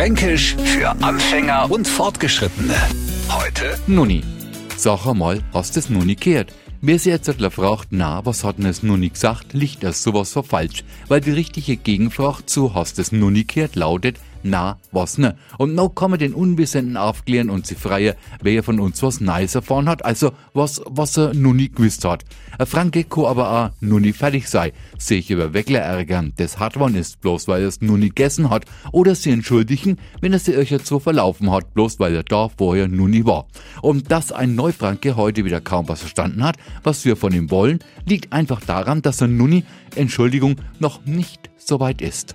Fränkisch für Anfänger und Fortgeschrittene. Heute Nunni. Sag einmal, hast es Nunni gehört? Wer sich jetzt fragt, na, was hat denn es Nunni gesagt, liegt das sowas für falsch. Weil die richtige Gegenfrage zu hast es Nunni gehört lautet, na, was ne? Und no kann man den Unwissenden aufklären und sie freie, wer von uns was Nice erfahren hat, also was, was er nun nie gewusst hat. A Franke ko aber auch nun nie fertig sei, sich über Weckler ärgern, das hat man ist, bloß weil er es nun nie gegessen hat, oder sie entschuldigen, wenn er sie euch so verlaufen hat, bloß weil er da vorher nun nie war. Und dass ein Neufranke heute wieder kaum was verstanden hat, was wir von ihm wollen, liegt einfach daran, dass er nun nie, Entschuldigung, noch nicht so weit ist.